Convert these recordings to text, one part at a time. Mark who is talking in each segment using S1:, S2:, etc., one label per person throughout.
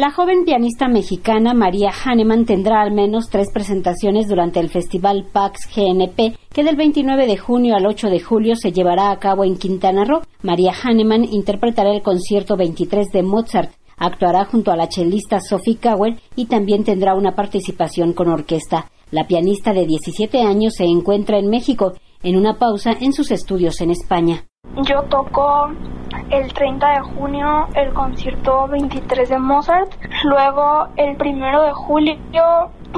S1: La joven pianista mexicana María Hahnemann tendrá al menos tres presentaciones durante el Festival PAX GNP, que del 29 de junio al 8 de julio se llevará a cabo en Quintana Roo. María Hahnemann interpretará el concierto 23 de Mozart, actuará junto a la chelista Sophie Kauer y también tendrá una participación con orquesta. La pianista de 17 años se encuentra en México, en una pausa en sus estudios en España.
S2: Yo toco el 30 de junio el concierto 23 de Mozart, luego el 1 de julio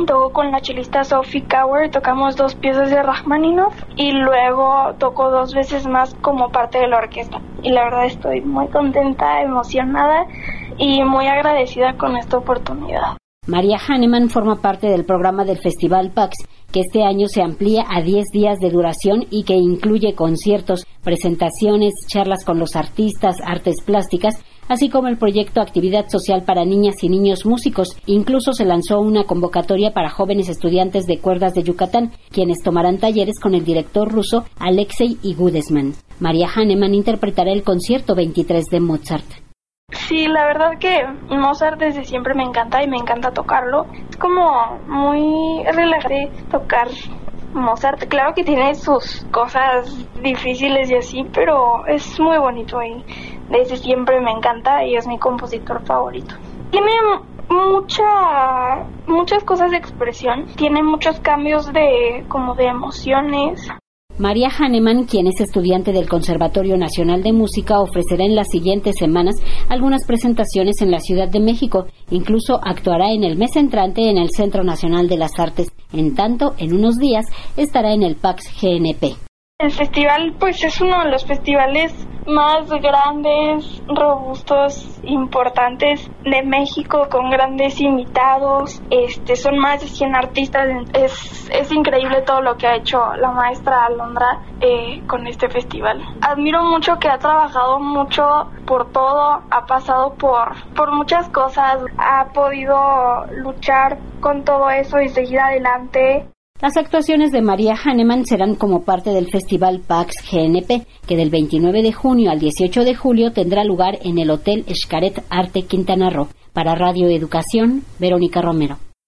S2: toco con la chelista Sophie Kauer, tocamos dos piezas de Rachmaninoff y luego toco dos veces más como parte de la orquesta. Y la verdad estoy muy contenta, emocionada y muy agradecida con esta oportunidad.
S1: María Hahnemann forma parte del programa del Festival PAX, que este año se amplía a 10 días de duración y que incluye conciertos, presentaciones, charlas con los artistas, artes plásticas, así como el proyecto Actividad Social para Niñas y Niños Músicos. Incluso se lanzó una convocatoria para jóvenes estudiantes de cuerdas de Yucatán, quienes tomarán talleres con el director ruso Alexei Igudesman. María Hahnemann interpretará el concierto 23 de Mozart.
S2: Sí, la verdad que Mozart desde siempre me encanta y me encanta tocarlo. Es como muy relajante tocar Mozart. Claro que tiene sus cosas difíciles y así, pero es muy bonito y desde siempre me encanta y es mi compositor favorito. Tiene mucha muchas cosas de expresión, tiene muchos cambios de como de emociones.
S1: María Hahnemann, quien es estudiante del Conservatorio Nacional de Música, ofrecerá en las siguientes semanas algunas presentaciones en la Ciudad de México. Incluso actuará en el mes entrante en el Centro Nacional de las Artes. En tanto, en unos días estará en el PAX GNP.
S2: El festival pues es uno de los festivales más grandes, robustos, importantes de México con grandes invitados. Este son más de 100 artistas. Es, es increíble todo lo que ha hecho la maestra Alondra eh, con este festival. Admiro mucho que ha trabajado mucho por todo, ha pasado por, por muchas cosas, ha podido luchar con todo eso y seguir adelante.
S1: Las actuaciones de María Hahnemann serán como parte del Festival PAX GNP, que del 29 de junio al 18 de julio tendrá lugar en el Hotel Escaret Arte Quintana Roo. Para Radio Educación, Verónica Romero.